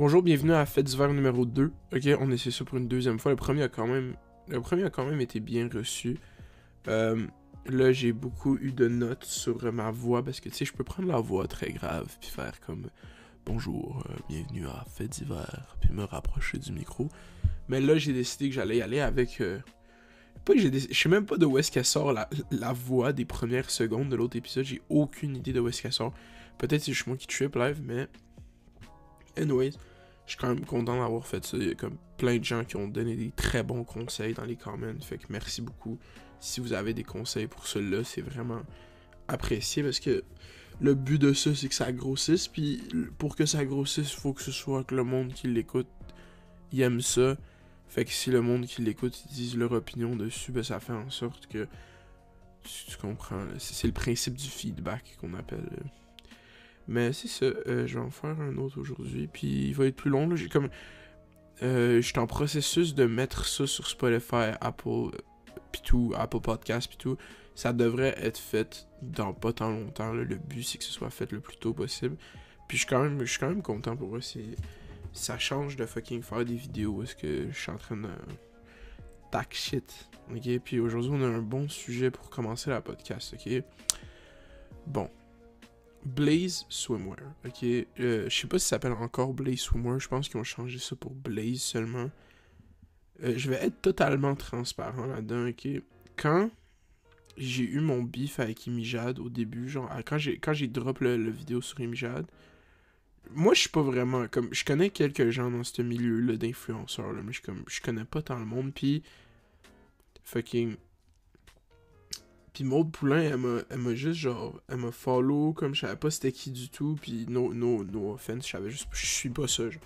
Bonjour, bienvenue à fête d'hiver numéro 2. Ok, on essaie ça pour une deuxième fois. Le premier a quand même, le été bien reçu. Euh, là, j'ai beaucoup eu de notes sur ma voix parce que tu sais, je peux prendre la voix très grave puis faire comme bonjour, euh, bienvenue à fête d'hiver, puis me rapprocher du micro. Mais là, j'ai décidé que j'allais y aller avec. euh, pas Je sais même pas de où est-ce qu'elle sort la, voix des premières secondes de l'autre épisode. J'ai aucune idée de où est-ce qu'elle sort. Peut-être c'est moi qui trip live, mais. Anyways, je suis quand même content d'avoir fait ça. Il y a comme plein de gens qui ont donné des très bons conseils dans les comments. Fait que merci beaucoup. Si vous avez des conseils pour cela, c'est vraiment apprécié parce que le but de ça, c'est que ça grossisse. Puis pour que ça grossisse, il faut que ce soit que le monde qui l'écoute, aime ça. Fait que si le monde qui l'écoute, disent leur opinion dessus, ben ça fait en sorte que. Tu, comprends. C'est c'est le principe du feedback qu'on appelle. Mais c'est ça. euh, je vais en faire un autre aujourd'hui. Puis il va être plus long. là. J'ai comme. Euh, J'étais en processus de mettre ça sur Spotify, Apple, pis tout, Apple Podcast, pis tout. Ça devrait être fait dans pas tant longtemps. là. Le but, c'est que ce soit fait le plus tôt possible. Puis je suis quand même, je suis quand même content pour eux. Ça change de fucking faire des vidéos. Est-ce que je suis en train de. Tac shit. Ok, puis aujourd'hui, on a un bon sujet pour commencer la podcast. Ok? Bon. Blaze Swimwear. Ok? Euh, je sais pas si ça s'appelle encore Blaze Swimwear. Je pense qu'ils ont changé ça pour Blaze seulement. Euh, je vais être totalement transparent là-dedans. Ok? Quand j'ai eu mon beef avec Imijad au début, genre, quand j'ai quand j'ai drop le, vidéo sur Imijad, moi je suis pas vraiment comme je connais quelques gens dans ce milieu là d'influenceurs là mais je comme je connais pas tant le monde puis fucking puis Maud Poulain elle m'a juste genre elle m'a follow comme je savais pas c'était qui du tout puis no no no offense je savais juste je suis pas ça genre.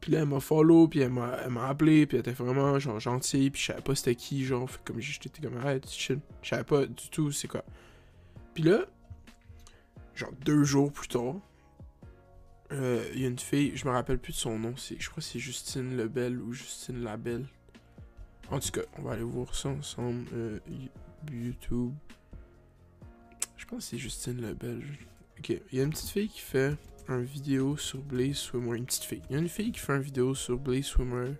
puis là elle m'a follow puis elle m'a appelé puis elle était vraiment genre gentille puis je savais pas c'était qui genre fait comme j'étais comme arrête chill je savais pas du tout c'est quoi puis là genre deux jours plus tard euh, il y a une fille, je me rappelle plus de son nom, je crois que c'est Justine Lebel ou Justine Labelle. En tout cas, on va aller voir ça ensemble. euh, YouTube. Je pense que c'est Justine Lebel. Ok, il y a une petite fille qui fait une vidéo sur Blaze Swimmer. Une petite fille. Il y a une fille qui fait une vidéo sur Blaze Swimmer.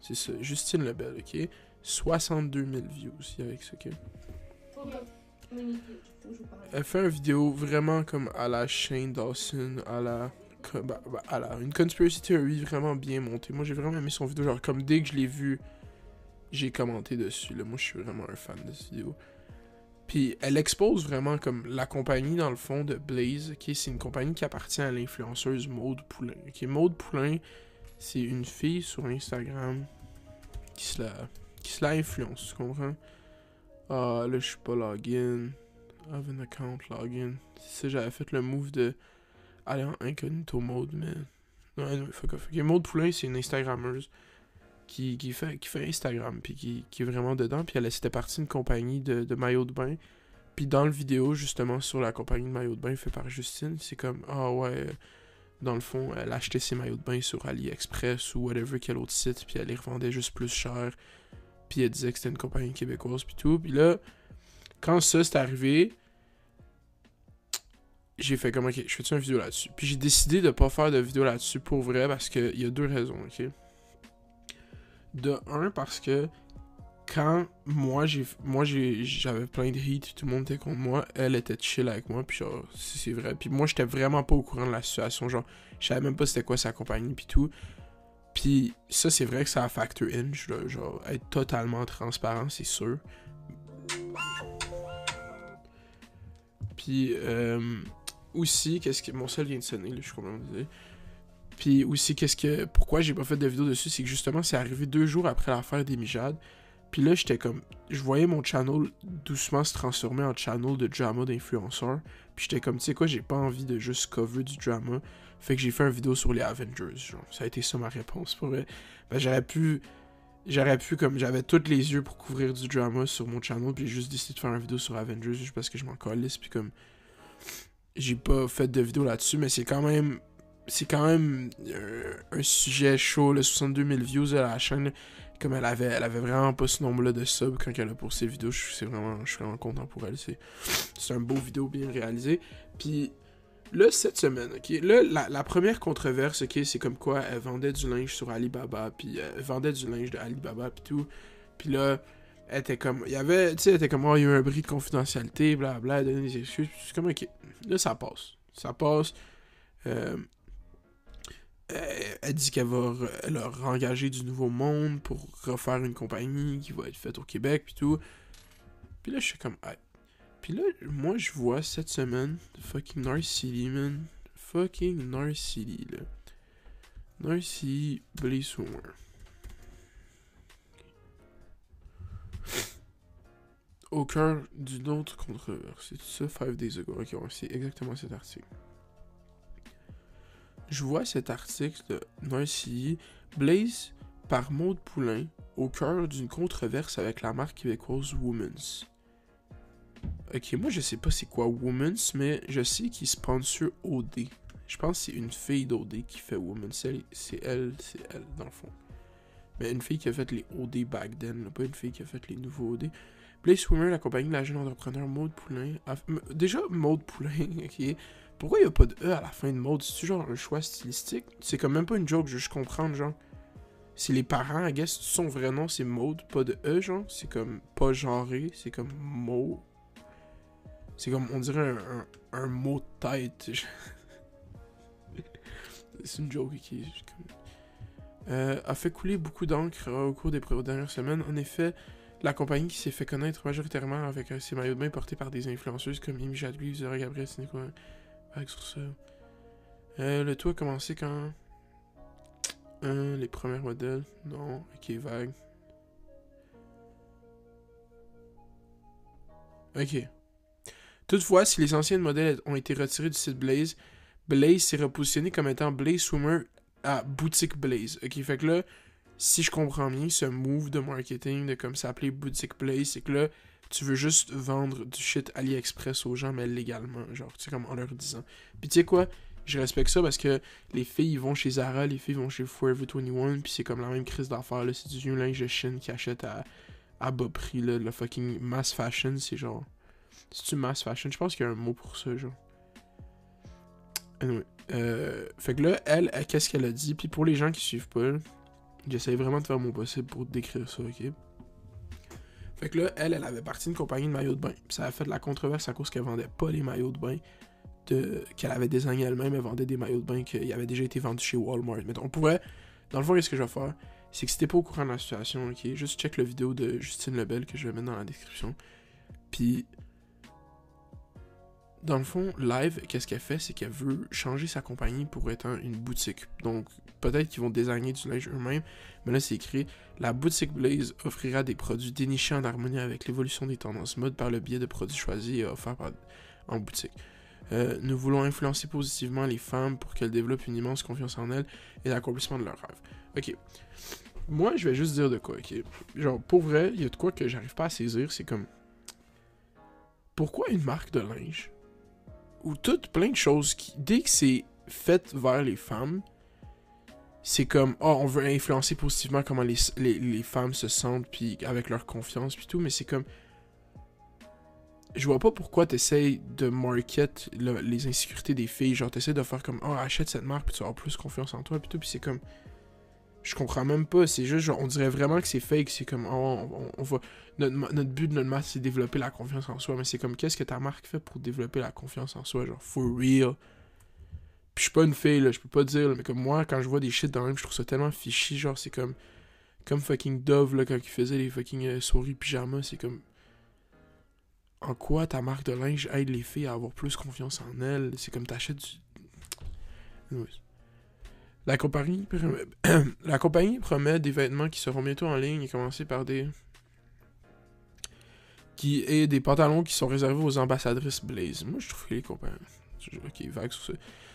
C'est ça, Justine Lebel, ok? 62 000 views, avec ça, ok? Elle fait une vidéo vraiment comme à la Shane Dawson, à la. bah, bah, à la une conspiracy theory vraiment bien montée. Moi j'ai vraiment aimé son vidéo. Genre, comme dès que je l'ai vu, j'ai commenté dessus. Là. Moi je suis vraiment un fan de cette vidéo. Puis elle expose vraiment comme la compagnie dans le fond de Blaze. c'est une compagnie qui appartient à l'influenceuse Maude Poulain. ok Maude Poulain, c'est une fille sur Instagram qui se la, qui se la influence, tu comprends? Ah, là, je suis pas login. Have an account login. Ça, j'avais fait le move de aller en incognito mode, mais. Non, anyway, fuck off. Ok, Maud Poulain, c'est une Instagrammeuse qui, fait, qui fait Instagram, puis qui, est vraiment dedans. Puis elle c'était partie d'une compagnie de, maillots de bain. Puis dans le vidéo, justement, sur la compagnie de maillots de bain fait par Justine, c'est comme, ah ouais, dans le fond, elle achetait ses maillots de bain sur AliExpress ou whatever quel autre site, puis elle les revendait juste plus cher. Puis elle disait que c'était une compagnie québécoise, puis tout. Puis là, quand ça c'est arrivé, j'ai fait comme, ok, je fais une vidéo là-dessus? Puis j'ai décidé de pas faire de vidéo là-dessus pour vrai parce qu'il y a deux raisons, ok? De un, parce que quand moi j'ai moi j'avais plein de hate, tout le monde était contre moi, elle était chill avec moi, puis genre, c'est vrai. Puis moi j'étais vraiment pas au courant de la situation, genre, je savais même pas c'était quoi sa compagnie, puis tout. Puis ça, c'est vrai que ça a factor in, genre, être totalement transparent, c'est sûr. Puis euh, aussi, qu'est-ce que. Mon sel vient de sonner, là, je suis complètement désolé. Puis aussi, qu'est-ce que. Pourquoi j'ai pas fait de vidéo dessus, c'est que justement, c'est arrivé deux jours après l'affaire des Mijades. Puis là, j'étais comme. Je voyais mon channel doucement se transformer en channel de drama d'influenceur. Puis j'étais comme, tu sais quoi, j'ai pas envie de juste cover du drama. Fait que j'ai fait une vidéo sur les Avengers. Genre, ça a été ça ma réponse pour vrai. Ben, j'aurais pu. J'aurais pu, comme j'avais tous les yeux pour couvrir du drama sur mon channel, puis j'ai juste décidé de faire une vidéo sur Avengers juste parce que je m'en calisse, puis comme. J'ai pas fait de vidéo là-dessus, mais c'est quand même. C'est quand même euh, un sujet chaud, le 62 000 views à la chaîne. Comme elle avait, elle avait vraiment pas ce nombre-là de subs quand elle a pour ses vidéos, je, c'est vraiment, je suis vraiment content pour elle. C'est, un beau vidéo bien réalisé. Puis Là, cette semaine, ok, là, la, la première controverse, ok, c'est comme quoi elle vendait du linge sur Alibaba, puis euh, elle vendait du linge de Alibaba, puis tout. Puis là, elle était comme, il y avait, tu sais, elle était comme, oh, il y a eu un bris de confidentialité, blablabla, elle donnait des excuses, puis c'est comme, ok, là, ça passe. Ça passe. Euh, elle, elle dit qu'elle va a engagé du nouveau monde pour refaire une compagnie qui va être faite au Québec, puis tout. Puis là, je suis comme, hey. Puis là, moi, je vois cette semaine, fucking North City, man. Fucking North City, là. North City, Blaze Swimmer. Au cœur d'une autre controverse. C'est ça, Five Days Ago. Ok, c'est exactement cet article. Je vois cet article de Blaze par Maude Poulain, au cœur d'une controverse avec la marque québécoise Women's. Ok, moi je sais pas c'est quoi Women's, mais je sais qu'il sponsor OD. Je pense que c'est une fille d'OD qui fait Women's. C'est elle, c'est elle, dans le fond. Mais une fille qui a fait les OD back then, pas une fille qui a fait les nouveaux OD. Blaze Swimmer, la compagnie de la jeune entrepreneur Maude Poulain. Déjà, Maude Poulain, ok. Pourquoi il n'y a pas de E à la fin de Maude C'est genre un choix stylistique? C'est comme même pas une joke, je veux juste comprendre, genre. Si les parents, I guess, son vrai nom c'est Maude, pas de E, genre. C'est comme pas genré, c'est comme Maud. C'est comme, on dirait un, mot de tête. c'est une joke qui Euh, a fait couler beaucoup d'encre euh, au cours des dernières semaines. En effet, la compagnie qui s'est fait connaître majoritairement avec ses maillots de bain portés par des influenceuses comme Amy Jadby, Zara Gabriel, Sur ça. Euh, le tout a commencé quand? Euh, Les premiers modèles Non, ok, vague. Ok. Toutefois, si les anciens modèles ont été retirés du site Blaze, Blaze s'est repositionné comme étant Blaze Swimmer à boutique Blaze. Ok, fait que là, si je comprends bien, ce move de marketing de comme s'appeler boutique Blaze, c'est que là, tu veux juste vendre du shit AliExpress aux gens, mais légalement, genre, tu sais, comme en leur disant. Puis tu sais quoi, je respecte ça parce que les filles ils vont chez Zara, les filles vont chez Forever 21, puis c'est comme la même crise d'affaires, là, c'est du vieux linge de Chine qui achète à, à bas prix, là, le fucking mass fashion, c'est genre... C'est-tu mass fashion? Je pense qu'il y a un mot pour ça, genre. Anyway. Euh, fait que là, elle, qu'est-ce qu'elle a dit? Puis pour les gens qui suivent pas, j'essaie vraiment de faire mon possible pour décrire ça, ok? Fait que là, elle, elle avait parti d'une compagnie de maillots de bain. Ça a fait de la controverse à cause qu'elle vendait pas les maillots de bain de... qu'elle avait désignés elle-même. Elle vendait des maillots de bain qui avaient déjà été vendus chez Walmart. Mais on pourrait... Dans le fond, qu'est-ce que je vais faire? C'est que si t'es pas au courant de la situation, ok? Juste check la vidéo de Justine Lebel que je vais mettre dans la description. Puis dans le fond, Live, qu'est-ce qu'elle fait, c'est qu'elle veut changer sa compagnie pour être un- une boutique. Donc, peut-être qu'ils vont désigner du linge eux-mêmes, mais là, c'est écrit La boutique Blaze offrira des produits dénichés en harmonie avec l'évolution des tendances mode par le biais de produits choisis et offerts en boutique. Euh, nous voulons influencer positivement les femmes pour qu'elles développent une immense confiance en elles et l'accomplissement de leurs rêves. Ok. Moi, je vais juste dire de quoi, ok? Genre, pour vrai, il y a de quoi que j'arrive pas à saisir, c'est comme. Pourquoi une marque de linge ou toutes plein de choses qui, dès que c'est fait vers les femmes, c'est comme, oh, on veut influencer positivement comment les, les, les femmes se sentent, puis avec leur confiance, puis tout, mais c'est comme, je vois pas pourquoi t'essayes de market le- les insécurités des filles, genre t'essayes de faire comme, oh, achète cette marque, puis tu avoir plus confiance en toi, puis tout, puis c'est comme, je comprends même pas, c'est juste, genre, on dirait vraiment que c'est fake, c'est comme, oh, on, va, notre, notre but de notre masse, c'est développer la confiance en soi. Mais c'est comme, qu'est-ce que ta marque fait pour développer la confiance en soi? Genre, for real? Puis je suis pas une fille, là, je peux pas dire, là, mais comme moi, quand je vois des shit dans le même, je trouve ça tellement fichi. Genre, c'est comme, comme fucking Dove, là, quand il faisait les fucking euh, souris pyjama, c'est comme. En quoi ta marque de linge aide les filles à avoir plus confiance en elles? C'est comme t'achètes du. La compagnie, promet- des vêtements qui seront bientôt en ligne et commencer par des qui est des pantalons qui sont réservés aux ambassadrices Blaze. Moi, je trouve que les compagnies. Ok, vague sur ça.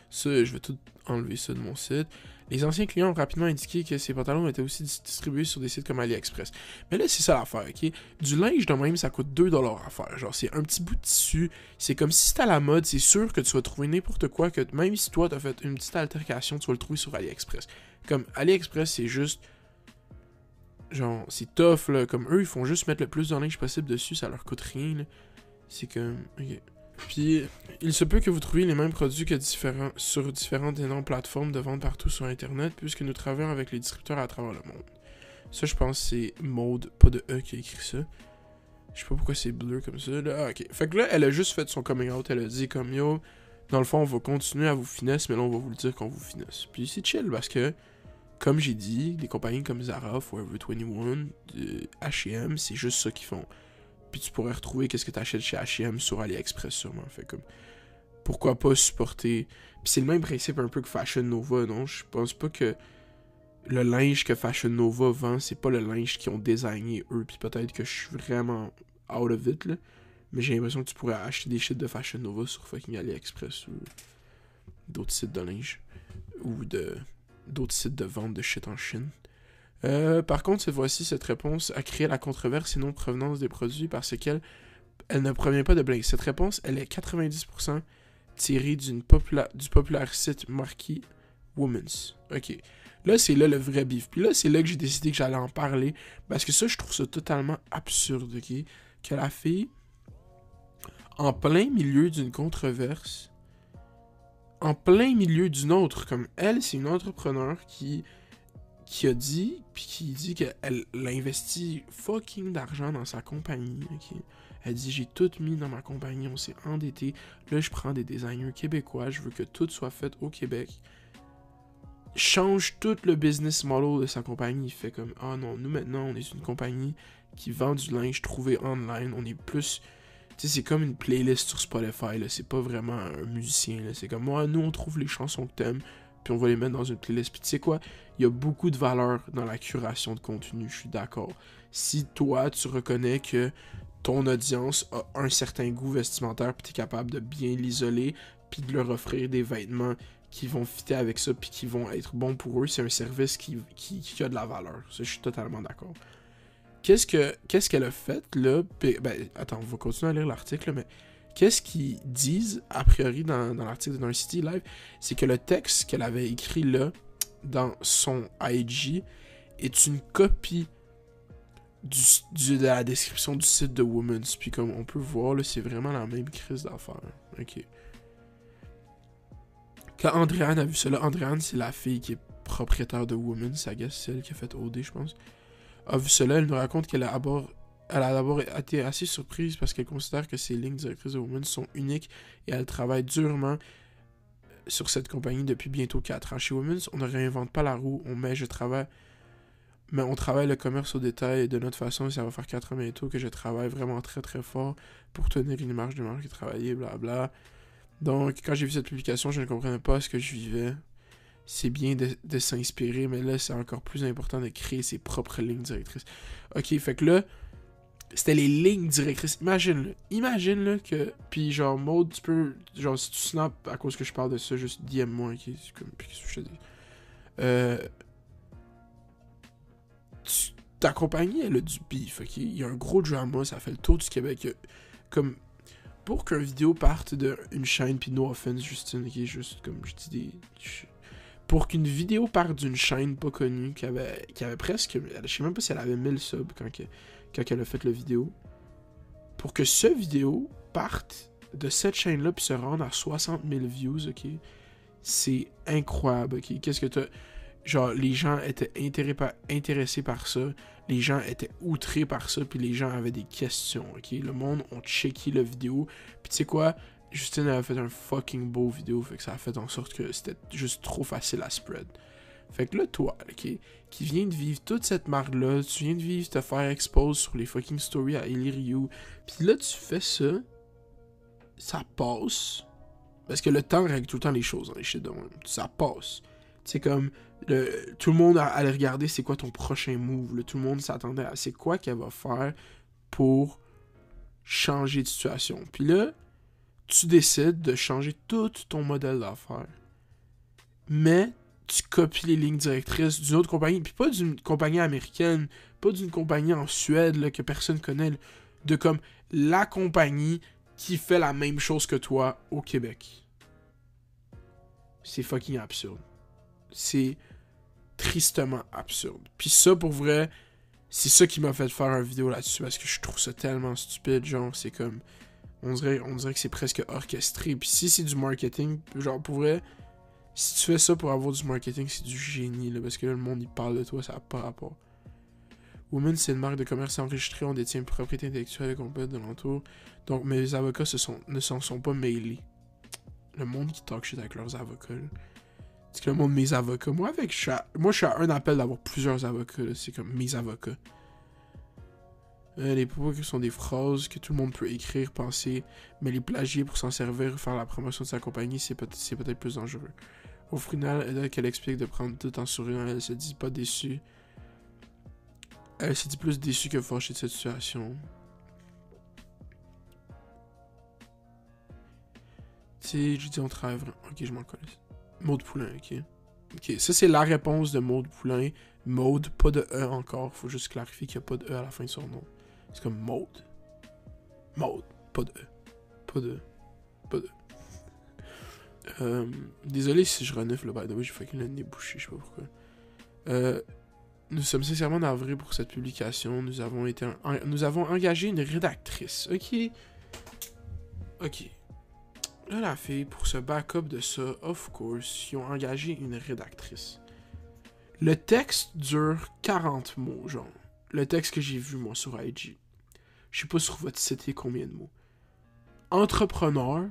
Ça, je vais tout enlever ça de mon site. Les anciens clients ont rapidement indiqué que ces pantalons étaient aussi dis- distribués sur des sites comme AliExpress. Mais là, c'est ça l'affaire, ok? Du linge de même, ça coûte 2$ à faire. Genre, c'est un petit bout de tissu. C'est comme si c'était à la mode, c'est sûr que tu vas trouver n'importe quoi, que même si toi, t'as fait une petite altercation, tu vas le trouver sur AliExpress. Comme AliExpress, c'est juste genre, c'est tough, là. Comme eux, ils font juste mettre le plus de linge possible dessus, ça leur coûte rien. C'est comme. Ok. Puis, il se peut que vous trouviez les mêmes produits que différents, sur différentes énormes plateformes de vente partout sur Internet, puisque nous travaillons avec les distributeurs à travers le monde. Ça, je pense, c'est Maude, pas de E, qui a écrit ça. Je sais pas pourquoi c'est bleu comme ça. Là. Ah, ok. Fait que là, elle a juste fait son coming out. Elle a dit comme yo, dans le fond, on va continuer à vous finesse, mais là, on va vous le dire qu'on vous finesse. Puis c'est chill parce que, comme j'ai dit, des compagnies comme Zara, Forever 21, HM, c'est juste ça qu'ils font. Puis tu pourrais retrouver qu'est-ce que tu achètes chez HM sur AliExpress sûrement. Fait comme, pourquoi pas supporter. Puis c'est le même principe un peu que Fashion Nova, non? Je pense pas que le linge que Fashion Nova vend, c'est pas le linge qu'ils ont designé eux. Puis peut-être que je suis vraiment out of it, là. Mais j'ai l'impression que tu pourrais acheter des shit de Fashion Nova sur fucking AliExpress ou d'autres sites de linge. Ou de d'autres sites de vente de shit en Chine. Euh, par contre, cette fois-ci, cette réponse a créé la controverse et non provenance des produits parce qu'elle elle ne provient pas de Blink. Cette réponse, elle est 90% tirée d'une du populaire site marqué Women's. Ok. Là, c'est là le vrai bif. Puis là, c'est là que j'ai décidé que j'allais en parler. Parce que ça, je trouve ça totalement absurde, ok? Que la fille, en plein milieu d'une controverse, en plein milieu d'une autre, comme elle, c'est une entrepreneur qui, qui a dit, puis qui dit qu'elle investit fucking d'argent dans sa compagnie? Elle dit j'ai tout mis dans ma compagnie, on s'est endetté. Là, je prends des designers québécois, je veux que tout soit fait au Québec change tout le business model de sa compagnie. Il fait comme Ah non, nous maintenant, on est une compagnie qui vend du linge trouvé online. On est plus. Tu sais, c'est comme une playlist sur Spotify. Là. C'est pas vraiment un musicien. Là. C'est comme moi, nous, on trouve les chansons que t'aimes. Puis on va les mettre dans une playlist. Puis tu sais quoi? Il y a beaucoup de valeur dans la curation de contenu. Je suis d'accord. Si toi, tu reconnais que ton audience a un certain goût vestimentaire, puis tu es capable de bien l'isoler, puis de leur offrir des vêtements qui vont fitter avec ça puis qui vont être bons pour eux, c'est un service qui, qui, a de la valeur. Ça, je suis totalement d'accord. Qu'est-ce que qu'est-ce qu'elle a fait là? Ben attends, on va continuer à lire l'article, mais qu'est-ce qu'ils disent a priori dans, l'article de City Live, c'est que le texte qu'elle avait écrit là dans son IG est une copie de la description du site de Women's. Puis comme on peut voir c'est vraiment la même crise d'affaires. Ok. Quand Andréane a vu cela, Andréane, c'est la fille qui est propriétaire de Women's, I guess, celle qui a fait OD, je pense. A vu cela, elle nous raconte qu'elle a d'abord elle a d'abord été assez surprise parce qu'elle considère que ses lignes directrices de Women's sont uniques et elle travaille durement sur cette compagnie depuis bientôt 4 ans. Chez Women's, on ne réinvente pas la roue, on met, je travaille, mais on travaille le commerce au détail de notre façon. Ça va faire 4 ans bientôt que je travaille vraiment très très fort pour tenir une marge de marge et travailler, bla bla. Donc, quand j'ai vu cette publication, je ne comprenais pas ce que je vivais. C'est bien de, s'inspirer, mais là, c'est encore plus important de créer ses propres lignes directrices. Ok, fait que là, c'était les lignes directrices. Imagine, Imagine, là, que. Puis, genre, mode, tu peux. Genre, si tu snaps à cause que je parle de ça, juste DM-moi, ok? C'est comme. Puis, qu'est-ce que je te dis? Euh. ta compagnie, elle a du bif, ok? Il y a un gros drama, ça fait le tour du Québec. Comme pour qu'une vidéo parte d'une chaîne, puis no offense, Justine, qui est juste comme je dis des. Pour qu'une vidéo parte d'une chaîne pas connue, qui avait, qui avait presque. Je sais même pas si elle avait 1000 subs quand, quand elle a fait la vidéo. Pour que ce vidéo parte de cette chaîne-là, puis se rende à 60 000 views, ok? C'est incroyable, ok? Qu'est-ce que t'as? Genre, les gens étaient intéressés par ça les gens étaient outrés par ça, puis les gens avaient des questions, ok? Le monde ont checké la vidéo, puis tu sais quoi? Justine avait fait un fucking beau vidéo, fait que ça a fait en sorte que c'était juste trop facile à spread. Fait que là, toi, ok, qui viens de vivre toute cette marde-là, tu viens de vivre te faire expose sur les fucking stories à Illyrio, puis là, tu fais ça, ça passe, parce que le temps règle tout le temps les choses dans les shit. Ça passe. C'est comme, tout le monde allait regarder c'est quoi ton prochain move. tout le monde s'attendait à c'est quoi qu'elle va faire pour changer de situation. Puis là, tu décides de changer tout ton modèle d'affaires. Mais tu copies les lignes directrices d'une autre compagnie, puis pas d'une compagnie américaine, pas d'une compagnie en Suède que personne connaît, de comme la compagnie qui fait la même chose que toi au Québec. C'est fucking absurde. C'est tristement absurde. Puis ça, pour vrai, c'est ça qui m'a fait faire une vidéo là-dessus parce que je trouve ça tellement stupide. Genre, c'est comme. On dirait, on dirait que c'est presque orchestré. Puis si c'est du marketing, genre pour vrai, si tu fais ça pour avoir du marketing, c'est du génie, là, parce que là, le monde, il parle de toi, ça n'a pas rapport. Woman, c'est une marque de commerce enregistrée, on détient une propriété intellectuelle complète de l'entour. Donc, mes avocats ne s'en sont pas mêlés. Le monde qui talk shit avec leurs avocats. C'est que le monde de mes avocats. Moi, avec, je moi, je suis à un appel d'avoir plusieurs avocats. C'est comme mes avocats. Euh, les propos qui sont des phrases que tout le monde peut écrire, penser, mais les plagier pour s'en servir, faire la promotion de sa compagnie, c'est peut-être plus dangereux. Au final, elle explique de prendre tout en souriant, elle se dit pas déçue. Elle se dit plus déçue que fâchée de cette situation. Tu je dis on travaille vraiment. Ok, je m'en connais. Maude Poulain, ok. Ok, ça c'est la réponse de Maude Poulain. Maude, pas de E encore. Faut juste clarifier qu'il n'y a pas de E à la fin de son nom. C'est comme Maude. Maude, pas de E. Pas de E. Pas de E. Euh, désolé si je renifle, là, by the way, j'ai fucking le nez bouché, je sais pas pourquoi. Euh, nous sommes sincèrement navrés pour cette publication. Nous avons été, nous avons engagé une rédactrice. Ok? Ok. Là, la fille, pour ce backup de ça, of course, ils ont engagé une rédactrice. Le texte dure 40 mots, genre. Le texte que j'ai vu, moi, sur IG. Je sais pas sur votre site, il y a combien de mots. Entrepreneur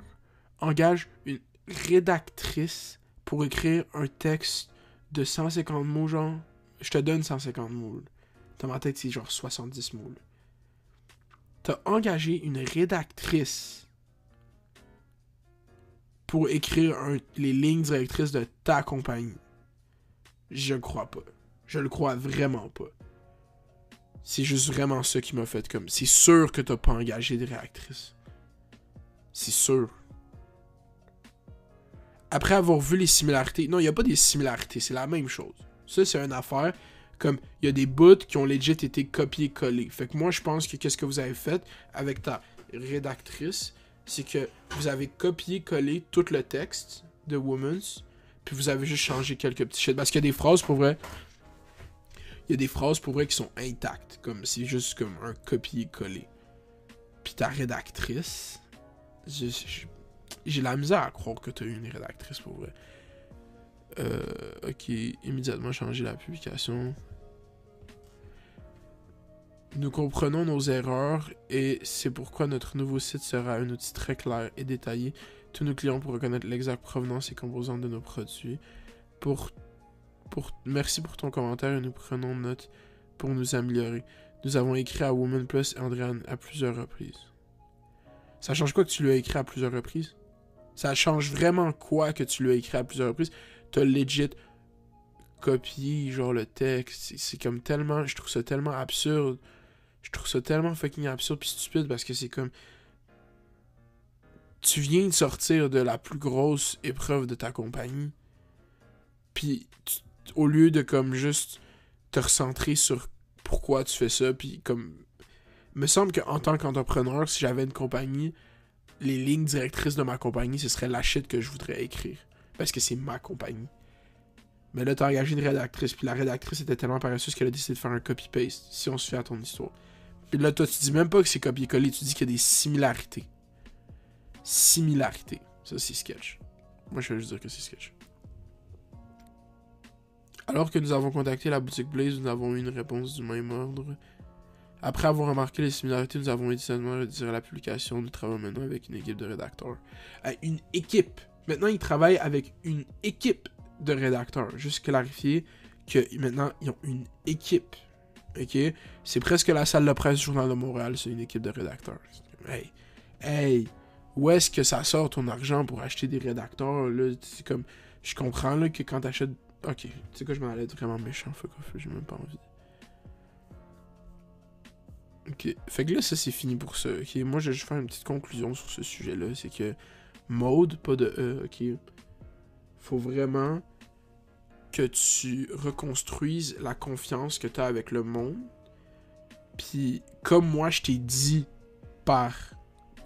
engage une rédactrice pour écrire un texte de 150 mots, genre. Je te donne 150 mots. Dans ma tête, c'est genre 70 mots. T'as engagé une rédactrice pour écrire les lignes directrices de ta compagnie. Je crois pas. Je le crois vraiment pas. C'est juste vraiment ça qui m'a fait comme. C'est sûr que t'as pas engagé de rédactrice. C'est sûr. Après avoir vu les similarités. Non, il n'y a pas des similarités, c'est la même chose. Ça, c'est une affaire. Comme, il y a des bouts qui ont legit été copiés-collés. Fait que moi, je pense que qu'est-ce que vous avez fait avec ta rédactrice, c'est que vous avez copié-collé tout le texte de Woman's, puis vous avez juste changé quelques petits shit. Parce qu'il y a des phrases, pour vrai, il y a des phrases, pour vrai, qui sont intactes. Comme, c'est juste comme un copier-coller. Puis ta rédactrice, je- je- j'ai la misère à croire que tu as eu une rédactrice, pour vrai. Euh, ok, immédiatement changer la publication. Nous comprenons nos erreurs et c'est pourquoi notre nouveau site sera un outil très clair et détaillé. Tous nos clients pour reconnaître l'exacte provenance et composantes de nos produits. Pour, pour, merci pour ton commentaire et nous prenons note pour nous améliorer. Nous avons écrit à Woman Plus et Andréane à plusieurs reprises. Ça change quoi que tu lui as écrit à plusieurs reprises? Ça change vraiment quoi que tu lui as écrit à plusieurs reprises? T'as legit copié genre le texte. C'est- comme tellement. Je trouve ça tellement absurde. Je trouve ça tellement fucking absurde puis stupide parce que c'est comme. Tu viens de sortir de la plus grosse épreuve de ta compagnie. Puis au lieu de comme juste te recentrer sur pourquoi tu fais ça, puis comme. Il me semble qu'en tant qu'entrepreneur, si j'avais une compagnie, les lignes directrices de ma compagnie, ce serait la shit que je voudrais écrire. Parce que c'est ma compagnie. Mais là, t'as engagé une rédactrice, puis la rédactrice était tellement paresseuse qu'elle a décidé de faire un copy-paste, si on se fait à ton histoire. Puis là, toi, tu dis même pas que c'est copié-collé, tu dis qu'il y a des similarités. Similarités. Ça, c'est sketch. Moi, je vais juste dire que c'est sketch. Alors que nous avons contacté la boutique Blaze, nous avons eu une réponse du même ordre. Après avoir remarqué les similarités, nous avons immédiatement retiré la publication. Nous travaillons maintenant avec une équipe de rédacteurs. Une équipe. Maintenant, ils travaillent avec une équipe de rédacteurs. Juste clarifier que maintenant, ils ont une équipe. Ok? C'est presque la salle de presse du Journal de Montréal, c'est une équipe de rédacteurs. Hey, hey, où est-ce que ça sort ton argent pour acheter des rédacteurs? Là, c'est comme, je comprends là, que quand t'achètes. Ok, tu sais quoi, je m'en allais vraiment méchant, fuck off, j'ai même pas envie. Ok, fait que là, ça c'est fini pour ça. Ok, moi je vais juste faire une petite conclusion sur ce sujet-là. C'est que mode, pas de E, ok. Faut vraiment que tu reconstruises la confiance que tu as avec le monde. Puis, comme moi, je t'ai dit par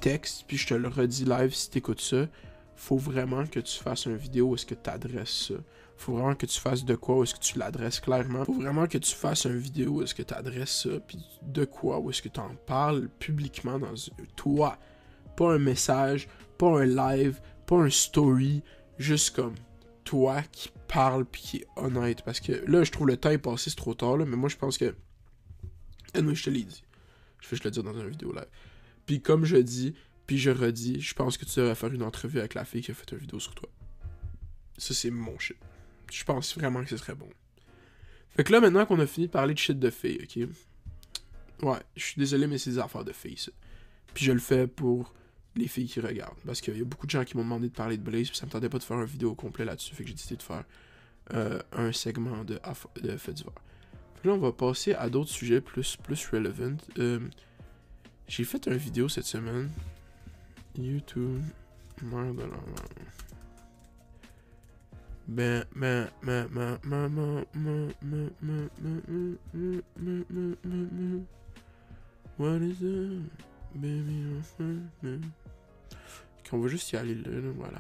texte, puis je te le redis live si t'écoutes ça, faut vraiment que tu fasses une vidéo où est-ce que tu adresses ça. Faut vraiment que tu fasses de quoi où est-ce que tu l'adresses clairement. Faut vraiment que tu fasses une vidéo où est-ce que tu adresses ça, puis de quoi où est-ce que tu en parles publiquement dans toi. pas un message, pas un live, pas un story, juste comme toi qui parle puis qui est honnête. Parce que là, je trouve le temps est passé, c'est trop tard, là, mais moi je pense que. Moi, je te l'ai dit. Je vais je le dire dans une vidéo live. Puis comme je dis, puis je redis, je pense que tu devrais faire une entrevue avec la fille qui a fait une vidéo sur toi. Ça, c'est mon shit. Je pense vraiment que ce serait bon. Fait que là, maintenant qu'on a fini de parler de shit de filles, ok? Ouais, je suis désolé, mais c'est des affaires de filles, ça. Puis je le fais pour les filles qui regardent. Parce qu'il y a beaucoup de gens qui m'ont demandé de parler de Blaze, puis ça me tentait pas de faire une vidéo complet là-dessus. Fait que j'ai décidé de faire euh, un segment de, de fait d'hiver. Puis là, on va passer à d'autres sujets plus, plus relevant. Euh, j'ai fait une vidéo cette semaine. YouTube. Ben, ben, ben, What is? Baby, on va juste y aller là, là voilà.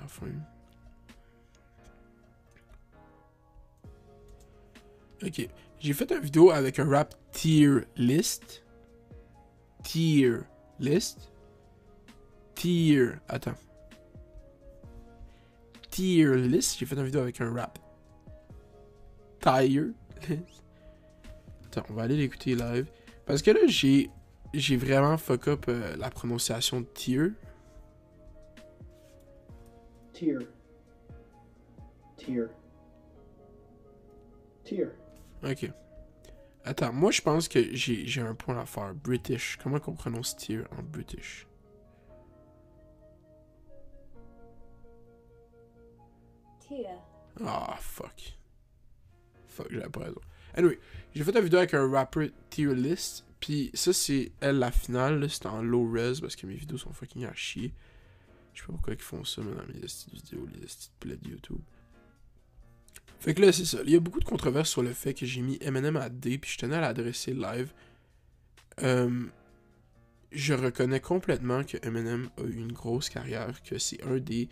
Ok. J'ai fait une vidéo avec un rap tier list. Tier list. Tier. Attends. Tier list. J'ai fait une vidéo avec un rap. Tier list. Attends, on va aller l'écouter live. Parce que là, j'ai. J'ai vraiment fuck up euh, la prononciation de tier. Tier. Tier. Tier. Ok. Attends, moi je pense que j'ai un point à faire. British. Comment qu'on prononce tier en British? Tier. Ah, fuck. Fuck, j'avais pas raison. Anyway, j'ai fait une vidéo avec un rapper tier list. Puis ça, c'est elle la finale. C'était en low res parce que mes vidéos sont fucking à chier. Je sais pas pourquoi ils font ça dans mes vidéos, les de de YouTube. Fait que là, c'est ça. Il y a beaucoup de controverses sur le fait que j'ai mis Eminem à D, puis je tenais à l'adresser live. Euh, je reconnais complètement que Eminem a eu une grosse carrière, que c'est un des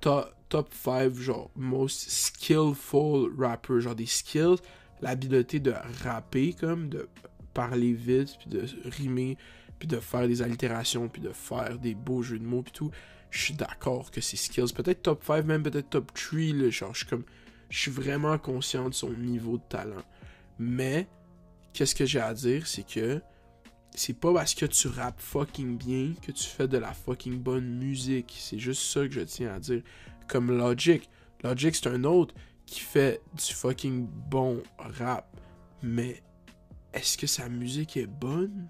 top, top 5, genre, most skillful rappers, genre des skills, l'habileté de rapper, comme, de parler vite, puis de rimer, puis de faire des allitérations, puis de faire des beaux jeux de mots, puis tout je suis d'accord que ses skills, peut-être top 5, même peut-être top 3, là, genre, je suis comme, je suis vraiment conscient de son niveau de talent. Mais, qu'est-ce que j'ai à dire, c'est que c'est pas parce que tu rappes fucking bien que tu fais de la fucking bonne musique. C'est juste ça que je tiens à dire. Comme Logic. Logic, c'est un autre qui fait du fucking bon rap. Mais, est-ce que sa musique est bonne?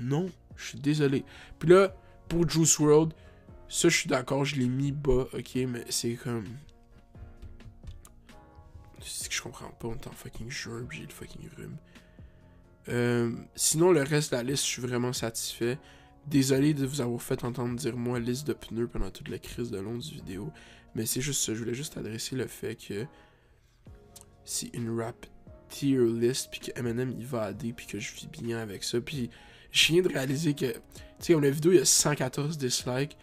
Non. Je suis désolé. Puis là, pour Juice World, ça, je suis d'accord, je l'ai mis bas, ok, mais c'est comme. C'est que je comprends pas, on est en fucking juin, j'ai le fucking rhume. Euh, sinon, le reste de la liste, je suis vraiment satisfait. Désolé de vous avoir fait entendre dire moi liste de pneus pendant toute la crise de long du vidéo. Mais c'est juste ça, je voulais juste adresser le fait que c'est une rap tier list, puis que Eminem il va D, puis que je vis bien avec ça. Puis je viens de réaliser que, tu sais, comme la vidéo, il y a 114 dislikes.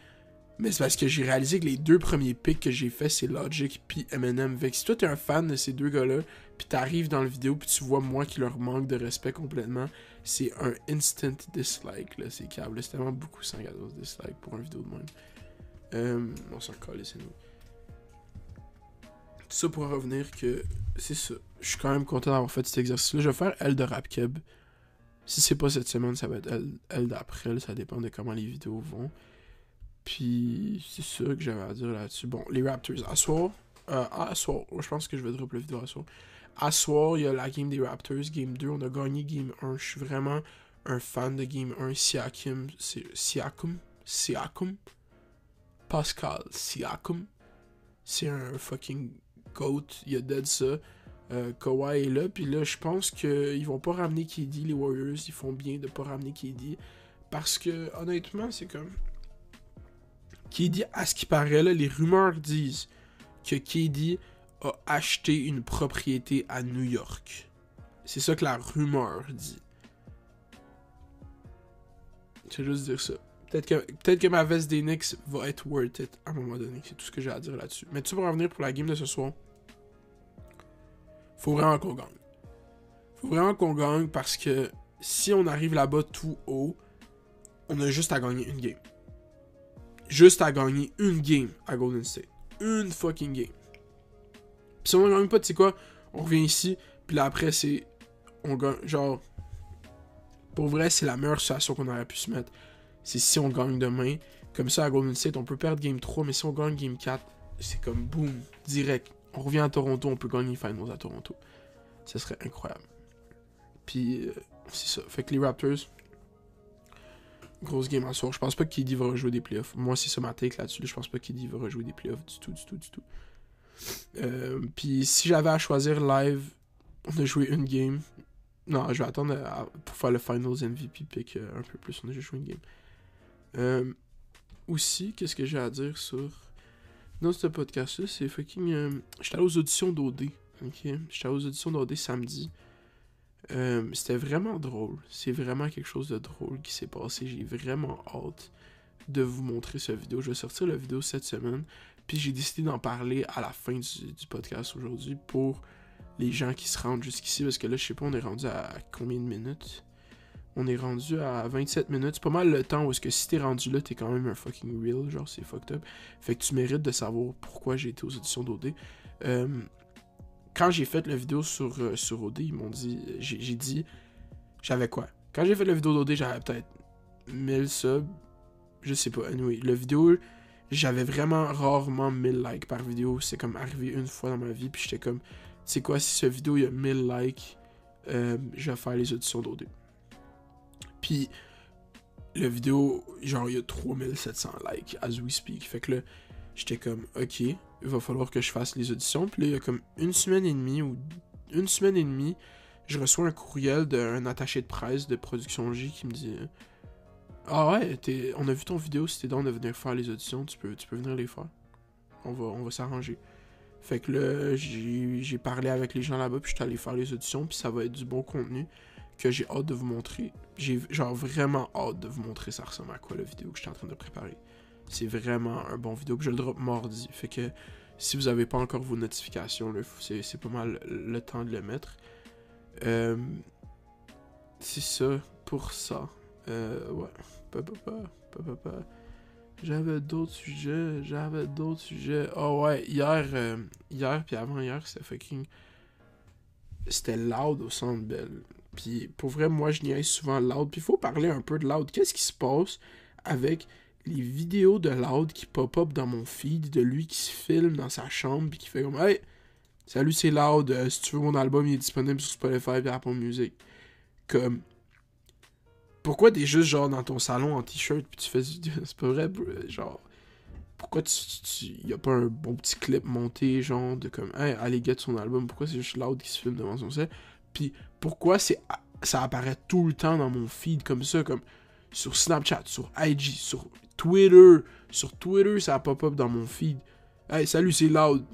Mais c'est parce que j'ai réalisé que les deux premiers picks que j'ai fait, c'est Logic puis Eminem. Fait que si toi t'es un fan de ces deux gars-là, puis t'arrives dans la vidéo puis tu vois moi qui leur manque de respect complètement, c'est un instant dislike, là, c'est câble. C'est tellement beaucoup 114 dislikes pour une vidéo de même. Euh, on s'en colle, c'est nous. Tout ça pour revenir que c'est ça. Je suis quand même content d'avoir fait cet exercice-là. Je vais faire elle de Rapkeb. Si c'est pas cette semaine, ça va être elle, elle d'après. Ça dépend de comment les vidéos vont. Puis c'est ça que j'avais à dire là-dessus. Bon, les Raptors. À soir, euh, à soir, je pense que je vais drop la vidéo à soir. À soir, il y a la game des Raptors, game 2. On a gagné game 1. Je suis vraiment un fan de game 1. Siakam, c'est Siakam, Siakam, Pascal Siakam. C'est un fucking goat. Il a dead ça. Euh, Kawhi est là. Puis là, je pense qu'ils vont pas ramener KD, les Warriors. Ils font bien de pas ramener KD. Parce que, honnêtement, c'est comme KD, à ce qui paraît, là, les rumeurs disent que KD a acheté une propriété à New York. C'est ça que la rumeur dit. Je vais juste dire ça. Peut-être que, peut que ma veste des Knicks va être worth it à un moment donné. C'est tout ce que j'ai à dire là-dessus. Mais tu vas revenir pour la game de ce soir. Faut vraiment qu'on gagne. Faut vraiment qu'on gagne parce que si on arrive là-bas tout haut, on a juste à gagner une game. Juste à gagner une game à Golden State. Une fucking game. Puis si on gagne pas, tu sais quoi, on revient ici, puis là après, c'est. On gagne. Genre. Pour vrai, c'est la meilleure situation qu'on aurait pu se mettre. C'est si on gagne demain. Comme ça, à Golden State, on peut perdre game 3, mais si on gagne game 4, c'est comme boum, direct. On revient à Toronto, on peut gagner les finals à Toronto. Ce serait incroyable. Puis, euh, c'est ça. Fait que les Raptors, grosse game en soir. Je pense pas que KD va rejouer des playoffs. Moi, c'est ça ma take là-dessus. Je pense pas que KD va rejouer des playoffs du tout, du tout, du tout. Euh, puis, si j'avais à choisir live, on a joué une game. Non, je vais attendre à- pour faire le Finals MVP pick euh, un peu plus. On a juste joué une game. Euh, aussi, qu'est-ce que j'ai à dire sur. Dans ce podcast-là, c'est fucking. euh, J'étais allé aux auditions d'OD. Ok? J'étais allé aux auditions d'OD samedi. Euh, C'était vraiment drôle. C'est vraiment quelque chose de drôle qui s'est passé. J'ai vraiment hâte de vous montrer cette vidéo. Je vais sortir la vidéo cette semaine. Puis j'ai décidé d'en parler à la fin du, podcast aujourd'hui pour les gens qui se rendent jusqu'ici. Parce que là, je sais pas, on est rendu à combien de minutes? On est rendu à 27 minutes. C'est pas mal le temps où que si t'es rendu là, t'es quand même un fucking real. Genre, c'est fucked up. Fait que tu mérites de savoir pourquoi j'ai été aux auditions d'OD. Euh, quand j'ai fait la vidéo sur, euh, sur OD, ils m'ont dit. J'ai dit. J'avais quoi? Quand j'ai fait la vidéo d'OD, j'avais peut-être 1000 subs. Je sais pas. Anyway, la vidéo, j'avais vraiment rarement 1000 likes par vidéo. C'est comme arrivé une fois dans ma vie. Puis j'étais comme. Sais quoi, si cette vidéo, il y a 1000 likes, euh, je vais faire les auditions d'OD. Puis. La vidéo, genre, il y a 3700 likes as we speak. Fait que là, j'étais comme, ok, il va falloir que je fasse les auditions. Puis là, il y a comme une semaine et demie ou une semaine et demie, je reçois un courriel d'un attaché de presse de Production J qui me dit Ah ouais, on a vu ton vidéo, si t'es dans de venir faire les auditions, tu peux, tu peux venir les faire. On va, on va s'arranger. Fait que là, j'ai j'ai parlé avec les gens là-bas, puis je suis allé faire les auditions, puis ça va être du bon contenu que j'ai hâte de vous montrer. J'ai genre vraiment hâte de vous montrer ça ressemble à quoi la vidéo que je suis en train de préparer. C'est vraiment un bon vidéo, puis je le drop mardi. Fait que si vous avez pas encore vos notifications, c'est pas mal le temps de le mettre. Euh, c'est ça pour ça. Euh, ouais. J'avais d'autres sujets, j'avais d'autres sujets. Oh ouais, hier, euh, hier puis avant hier, c'était fucking. C'était loud au centre belle. Puis pour vrai, moi je niaise souvent loud. Puis il faut parler un peu de loud. Qu'est-ce qui se passe avec les vidéos de loud qui pop-up dans mon feed de lui qui se filme dans sa chambre puis qui fait comme Hey, salut c'est loud, euh, si tu veux mon album il est disponible sur Spotify et Apple Music. Comme pourquoi t'es juste genre dans ton salon en t-shirt puis tu fais du- c'est pas vrai genre pourquoi tu, tu, y a pas un bon petit clip monté genre de comme hey allez get son album pourquoi c'est juste loud qui se filme devant son set? Puis pourquoi c'est ça apparaît tout le temps dans mon feed comme ça comme sur Snapchat sur IG sur Twitter. Sur Twitter ça pop up dans mon feed. Hey salut c'est loud.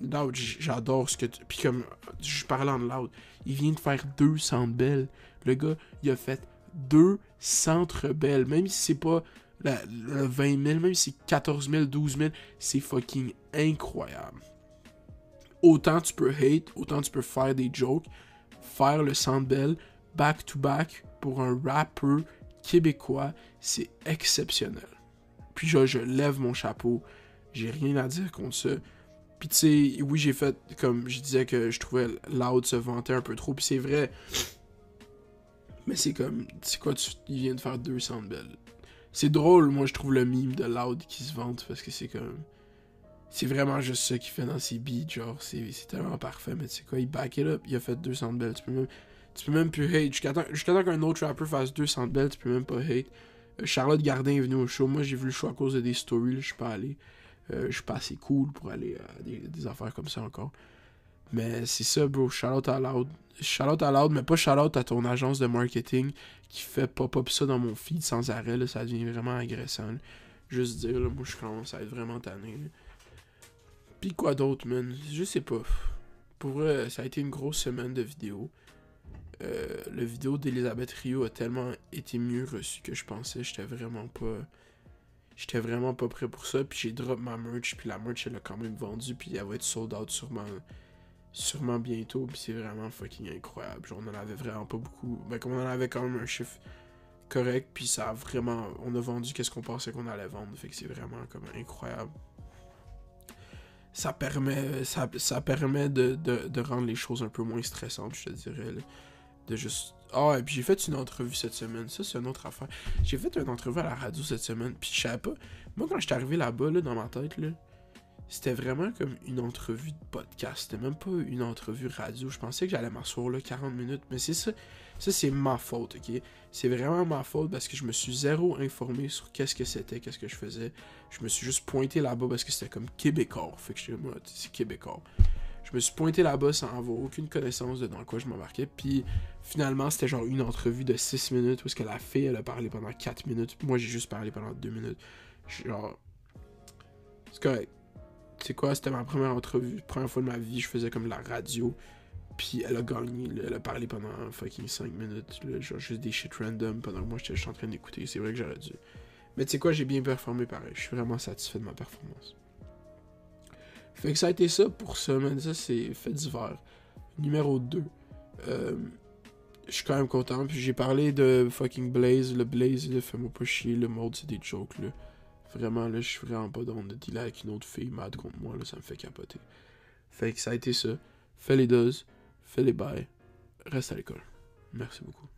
Loud j'adore ce que tu puis comme je parlais en loud. Il vient de faire deux centres belles. Le gars il a fait deux centres belles même si c'est pas le 20 000 même si c'est 14 000 12 000 c'est fucking incroyable. Autant tu peux hate autant tu peux faire des jokes faire le centre belle back to back pour un rappeur québécois c'est exceptionnel puis je, je lève mon chapeau j'ai rien à dire contre ça puis tu sais, oui, j'ai fait, comme je disais que je trouvais Loud se vanter un peu trop, puis c'est vrai. Mais c'est comme, c'est quoi, tu, il vient de faire 200 belles. C'est drôle, moi, je trouve le mime de Loud qui se vante, parce que c'est comme... C'est vraiment juste ça qu'il fait dans ses beats, genre, c'est c'est tellement parfait, mais tu sais quoi, il back it up, il a fait 200 belles, tu peux même, tu peux même plus hate. Jusqu'à temps, qu'un autre rapper fasse 200 belles, tu peux même pas hate. Euh, Charlotte Gardin est venue au show, moi j'ai vu le show à cause de des stories, je suis pas allé. Euh, je suis pas assez cool pour aller à des, affaires comme ça encore. Mais c'est ça, bro. Shout-out à Loud. Shout-out à Loud, mais pas shout-out à ton agence de marketing qui fait pop-up ça dans mon feed sans arrêt. Là, ça devient vraiment agressant. Juste dire, là, moi, je commence à être vraiment tanné. là. Puis quoi d'autre, man? Je sais pas. Pour vrai, ça a été une grosse semaine de vidéos. Euh, le vidéo d'Elisabeth Rio a tellement été mieux reçu que je pensais. J'étais vraiment pas... J'étais vraiment pas prêt pour ça. Puis j'ai drop ma merch. Puis la merch, elle a quand même vendu. Puis elle va être sold out sûrement, sûrement bientôt. Puis c'est vraiment fucking incroyable. Genre, on en avait vraiment pas beaucoup. Ben, comme on en avait quand même un chiffre correct, puis ça a vraiment. On a vendu qu'est-ce qu'on pensait qu'on allait vendre, fait que c'est vraiment comme incroyable. Ça permet, ça, ça permet de, de, de rendre les choses un peu moins stressantes, je te dirais. là. De juste. Ah, et puis j'ai fait une entrevue cette semaine, ça c'est une autre affaire. J'ai fait une entrevue à la radio cette semaine, puis je savais pas. Moi, quand j'étais arrivé là-bas, là, dans ma tête, là, c'était vraiment comme une entrevue de podcast. C'était même pas une entrevue radio. Je pensais que j'allais m'asseoir là 40 minutes. Mais c'est ça. Ça, c'est ma faute, ok? C'est vraiment ma faute parce que je me suis zéro informé sur qu'est-ce que c'était, qu'est-ce que je faisais. Je me suis juste pointé là-bas parce que c'était comme québécois. Fait que je moi, c'est québécois. Je me suis pointé là-bas sans avoir aucune connaissance de dans quoi je m'embarquais. Puis finalement, c'était genre une entrevue de 6 minutes où est-ce que la fille, elle a parlé pendant 4 minutes. Moi, j'ai juste parlé pendant 2 minutes. Genre. C'est correct c'est quoi, c'était ma première entrevue, première fois de ma vie, je faisais comme de la radio. Puis elle a gagné, elle a parlé pendant fucking 5 minutes, genre juste des shit random pendant que moi j'étais en train d'écouter. C'est vrai que j'aurais dû. Mais tu sais quoi, j'ai bien performé pareil. Je suis vraiment satisfait de ma performance. Fait que ça a été ça pour ça, man. Ça, c'est fait d'hiver. Numéro 2. Euh, je suis quand même content. Puis j'ai parlé de fucking Blaze. Le Blaze, là, fais-moi pas chier. Le mode, c'est des jokes, là. Vraiment, là, je suis vraiment pas dans de dealer avec une autre fille mad contre moi, là, ça me fait capoter. Fait que ça a été ça. Fais les doses, fais les bails, reste à l'école. Merci beaucoup.